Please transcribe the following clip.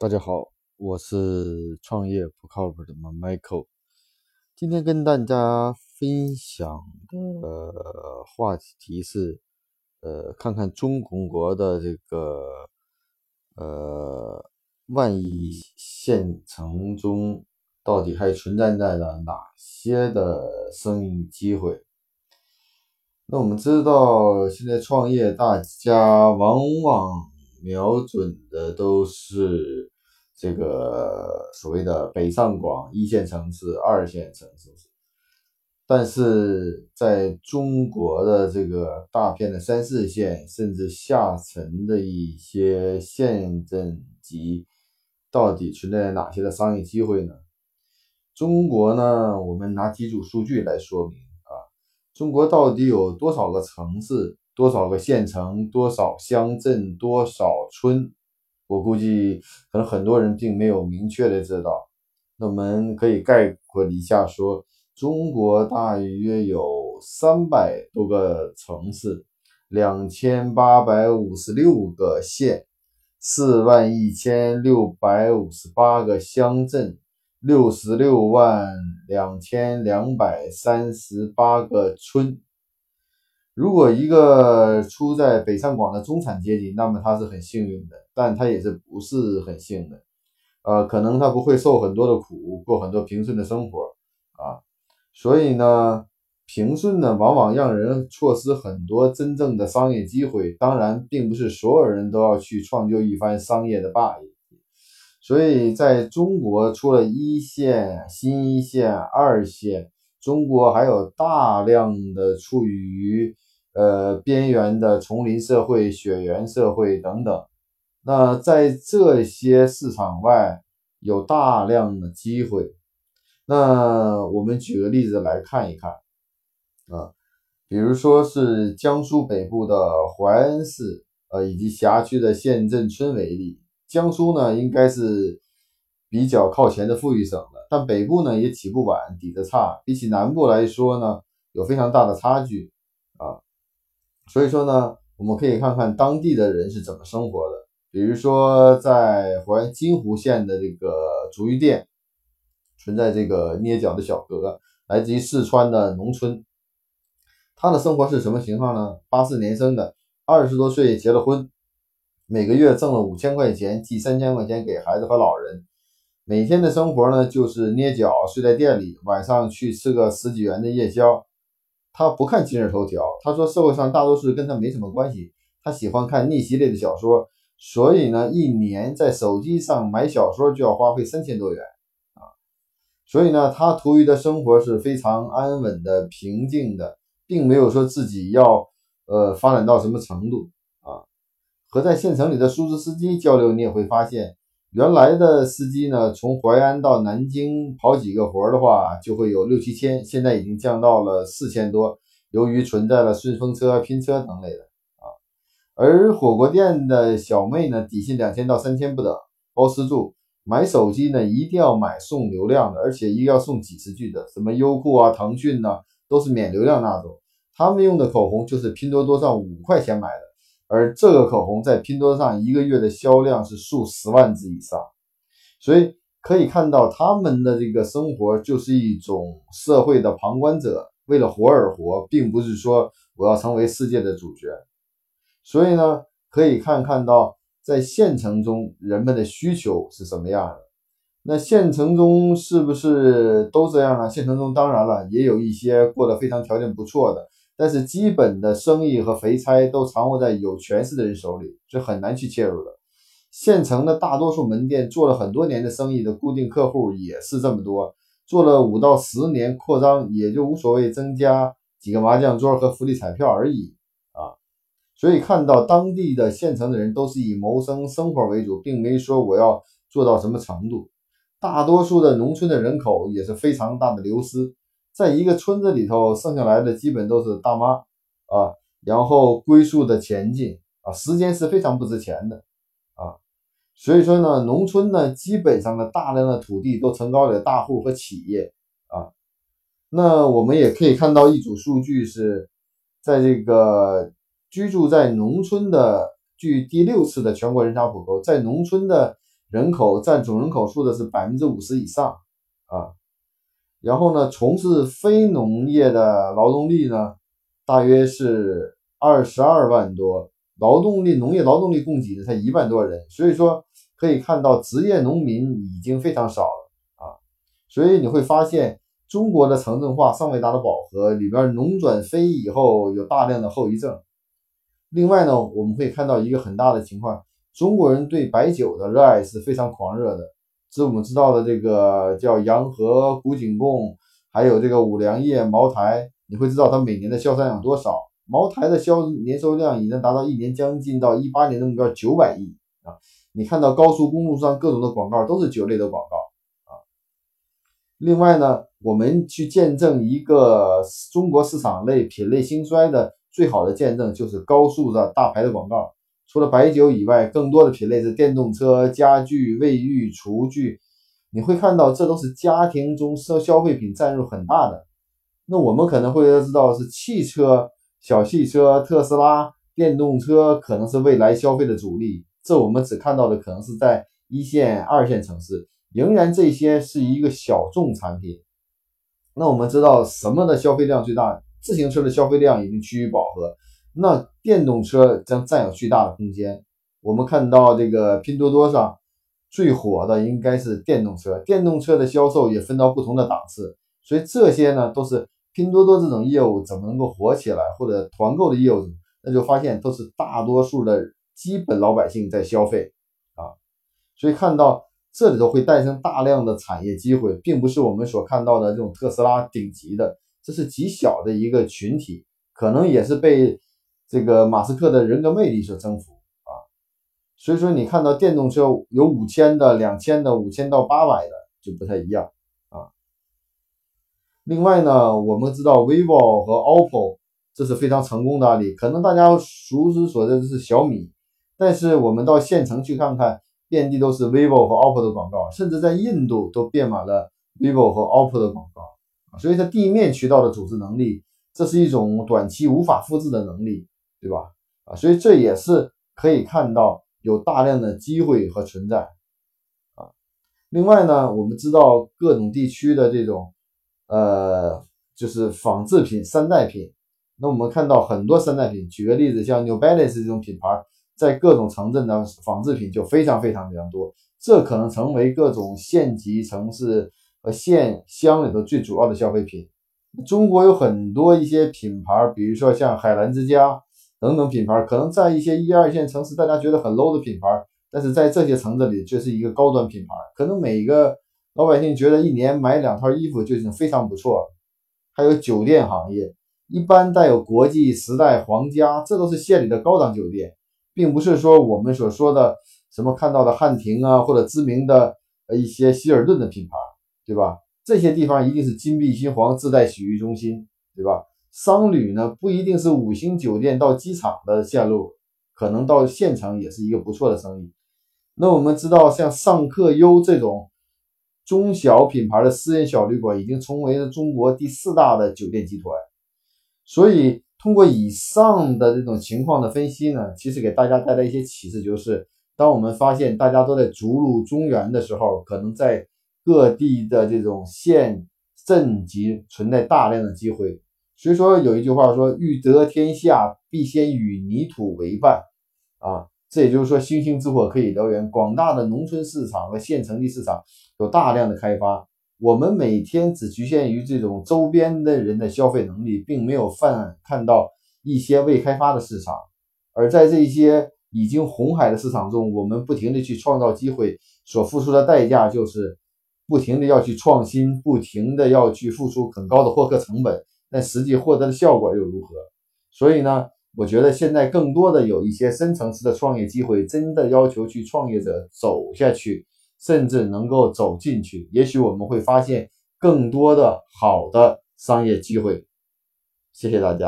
大家好，我是创业不靠谱的 Michael。今天跟大家分享的话题是，呃，看看中国的这个呃万亿县城中，到底还存在着哪些的生意机会？那我们知道，现在创业，大家往往瞄准的都是这个所谓的北上广一线城市、二线城市，但是在中国的这个大片的三四线甚至下沉的一些县镇级，到底存在哪些的商业机会呢？中国呢，我们拿几组数据来说明啊。中国到底有多少个城市、多少个县城、多少乡镇、多少村？我估计可能很多人并没有明确的知道。那我们可以概括一下说，中国大约有三百多个城市，两千八百五十六个县，四万一千六百五十八个乡镇。六十六万两千两百三十八个村。如果一个出在北上广的中产阶级，那么他是很幸运的，但他也是不是很幸的。呃，可能他不会受很多的苦，过很多平顺的生活啊。所以呢，平顺呢，往往让人错失很多真正的商业机会。当然，并不是所有人都要去创就一番商业的霸业。所以，在中国，除了一线、新一线、二线，中国还有大量的处于呃边缘的丛林社会、雪原社会等等。那在这些市场外，有大量的机会。那我们举个例子来看一看啊，比如说是江苏北部的淮安市，呃，以及辖区的县镇村为例。江苏呢，应该是比较靠前的富裕省了，但北部呢也起步晚，底子差，比起南部来说呢，有非常大的差距。所以说呢，我们可以看看当地的人是怎么生活的。比如说，在淮安金湖县的这个足浴店，存在这个捏脚的小哥，来自于四川的农村，他的生活是什么情况呢？八四年生的，二十多岁结了婚。每个月挣了五千块钱，寄三千块钱给孩子和老人。每天的生活呢，就是捏脚，睡在店里，晚上去吃个十几元的夜宵。他不看今日头条，他说社会上大多数跟他没什么关系。他喜欢看逆袭类的小说，所以呢，一年在手机上买小说就要花费三千多元啊。所以呢，他图于的生活是非常安稳的、平静的，并没有说自己要呃发展到什么程度啊。和在县城里的出租司机交流，你也会发现，原来的司机呢，从淮安到南京跑几个活的话，就会有六七千，现在已经降到了四千多。由于存在了顺风车、拼车等类的啊，而火锅店的小妹呢，底薪两千到三千不等，包吃住。买手机呢，一定要买送流量的，而且一个要送几十 G 的，什么优酷啊、腾讯呐，都是免流量那种。他们用的口红就是拼多多上五块钱买的。而这个口红在拼多多上一个月的销量是数十万支以上，所以可以看到他们的这个生活就是一种社会的旁观者，为了活而活，并不是说我要成为世界的主角。所以呢，可以看看到在县城中人们的需求是什么样的。那县城中是不是都这样呢？县城中当然了，也有一些过得非常条件不错的。但是基本的生意和肥差都掌握在有权势的人手里，是很难去切入的。县城的大多数门店做了很多年的生意的固定客户也是这么多，做了五到十年扩张也就无所谓增加几个麻将桌和福利彩票而已啊。所以看到当地的县城的人都是以谋生生活为主，并没说我要做到什么程度。大多数的农村的人口也是非常大的流失。在一个村子里头，剩下来的基本都是大妈啊，然后龟速的前进啊，时间是非常不值钱的啊，所以说呢，农村呢，基本上的大量的土地都承包给大户和企业啊。那我们也可以看到一组数据是，在这个居住在农村的，据第六次的全国人口普查，在农村的人口占总人口数的是百分之五十以上啊。然后呢，从事非农业的劳动力呢，大约是二十二万多，劳动力农业劳动力供给的才一万多人，所以说可以看到职业农民已经非常少了啊。所以你会发现，中国的城镇化尚未达到饱和，里边农转非以后有大量的后遗症。另外呢，我们会看到一个很大的情况，中国人对白酒的热爱是非常狂热的。是我们知道的这个叫洋河、古井贡，还有这个五粮液、茅台，你会知道它每年的销售量多少？茅台的销年收量已经达到一年将近到一八年的目标九百亿啊！你看到高速公路上各种的广告都是酒类的广告啊。另外呢，我们去见证一个中国市场类品类兴衰的最好的见证，就是高速的大牌的广告。除了白酒以外，更多的品类是电动车、家具、卫浴、厨具。你会看到，这都是家庭中消消费品占入很大的。那我们可能会知道是汽车、小汽车、特斯拉、电动车可能是未来消费的主力。这我们只看到的可能是在一线、二线城市，仍然这些是一个小众产品。那我们知道什么的消费量最大？自行车的消费量已经趋于饱和。那电动车将占有巨大的空间。我们看到这个拼多多上最火的应该是电动车，电动车的销售也分到不同的档次。所以这些呢，都是拼多多这种业务怎么能够火起来，或者团购的业务，那就发现都是大多数的基本老百姓在消费啊。所以看到这里头会诞生大量的产业机会，并不是我们所看到的这种特斯拉顶级的，这是极小的一个群体，可能也是被。这个马斯克的人格魅力所征服啊，所以说你看到电动车有五千的、两千的、五千到八百的就不太一样啊。另外呢，我们知道 vivo 和 OPPO 这是非常成功的案例，可能大家熟知所知的是小米，但是我们到县城去看看，遍地都是 vivo 和 OPPO 的广告，甚至在印度都遍满了 vivo 和 OPPO 的广告所以它地面渠道的组织能力，这是一种短期无法复制的能力。对吧？啊，所以这也是可以看到有大量的机会和存在啊。另外呢，我们知道各种地区的这种呃，就是仿制品、山寨品。那我们看到很多山寨品，举个例子，像 New Balance 这种品牌，在各种城镇的仿制品就非常非常非常多。这可能成为各种县级城市和县乡里头最主要的消费品。中国有很多一些品牌，比如说像海澜之家。等等品牌可能在一些一二线城市，大家觉得很 low 的品牌，但是在这些城市里却是一个高端品牌。可能每个老百姓觉得一年买两套衣服就已经非常不错了。还有酒店行业，一般带有国际、时代、皇家，这都是县里的高档酒店，并不是说我们所说的什么看到的汉庭啊，或者知名的呃一些希尔顿的品牌，对吧？这些地方一定是金碧辉煌、自带洗浴中心，对吧？商旅呢，不一定是五星酒店到机场的线路，可能到县城也是一个不错的生意。那我们知道，像尚客优这种中小品牌的私人小旅馆，已经成为了中国第四大的酒店集团。所以，通过以上的这种情况的分析呢，其实给大家带来一些启示，就是当我们发现大家都在逐鹿中原的时候，可能在各地的这种县镇级存在大量的机会。所以说有一句话说，欲得天下，必先与泥土为伴，啊，这也就是说，星星之火可以燎原。广大的农村市场和县城的市场有大量的开发，我们每天只局限于这种周边的人的消费能力，并没有泛看到一些未开发的市场。而在这些已经红海的市场中，我们不停的去创造机会，所付出的代价就是不停的要去创新，不停的要去付出很高的获客成本。但实际获得的效果又如何？所以呢，我觉得现在更多的有一些深层次的创业机会，真的要求去创业者走下去，甚至能够走进去，也许我们会发现更多的好的商业机会。谢谢大家。